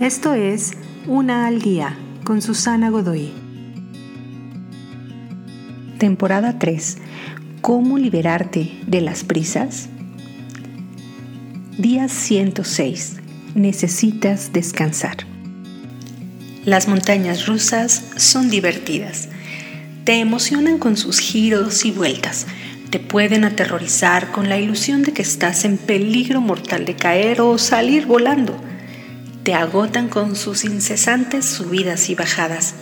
Esto es Una al Día con Susana Godoy. Temporada 3. ¿Cómo liberarte de las prisas? Día 106. Necesitas descansar. Las montañas rusas son divertidas. Te emocionan con sus giros y vueltas. Te pueden aterrorizar con la ilusión de que estás en peligro mortal de caer o salir volando te agotan con sus incesantes subidas y bajadas.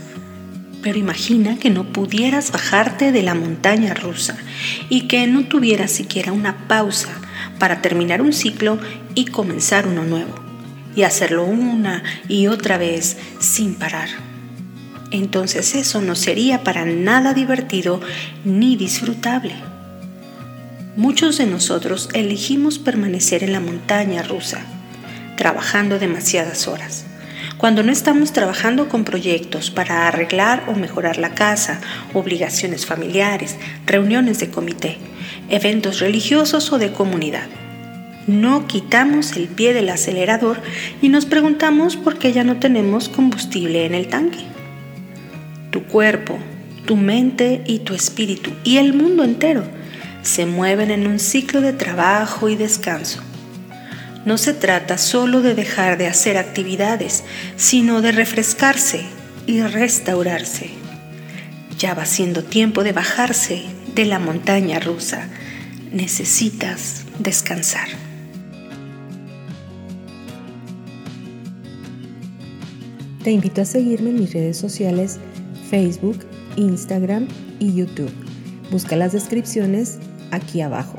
Pero imagina que no pudieras bajarte de la montaña rusa y que no tuvieras siquiera una pausa para terminar un ciclo y comenzar uno nuevo, y hacerlo una y otra vez sin parar. Entonces eso no sería para nada divertido ni disfrutable. Muchos de nosotros elegimos permanecer en la montaña rusa trabajando demasiadas horas. Cuando no estamos trabajando con proyectos para arreglar o mejorar la casa, obligaciones familiares, reuniones de comité, eventos religiosos o de comunidad. No quitamos el pie del acelerador y nos preguntamos por qué ya no tenemos combustible en el tanque. Tu cuerpo, tu mente y tu espíritu y el mundo entero se mueven en un ciclo de trabajo y descanso no se trata solo de dejar de hacer actividades, sino de refrescarse y restaurarse. Ya va siendo tiempo de bajarse de la montaña rusa. Necesitas descansar. Te invito a seguirme en mis redes sociales Facebook, Instagram y YouTube. Busca las descripciones aquí abajo.